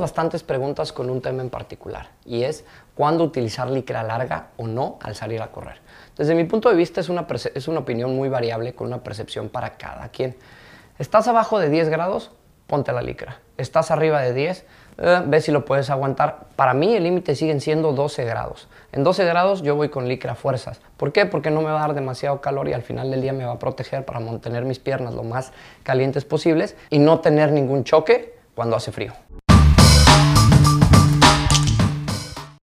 bastantes preguntas con un tema en particular y es cuándo utilizar licra larga o no al salir a correr. Desde mi punto de vista es una, es una opinión muy variable con una percepción para cada quien. ¿Estás abajo de 10 grados? Ponte la licra. ¿Estás arriba de 10? Eh, ve si lo puedes aguantar. Para mí el límite siguen siendo 12 grados. En 12 grados yo voy con licra fuerzas. ¿Por qué? Porque no me va a dar demasiado calor y al final del día me va a proteger para mantener mis piernas lo más calientes posibles y no tener ningún choque cuando hace frío. Thank you.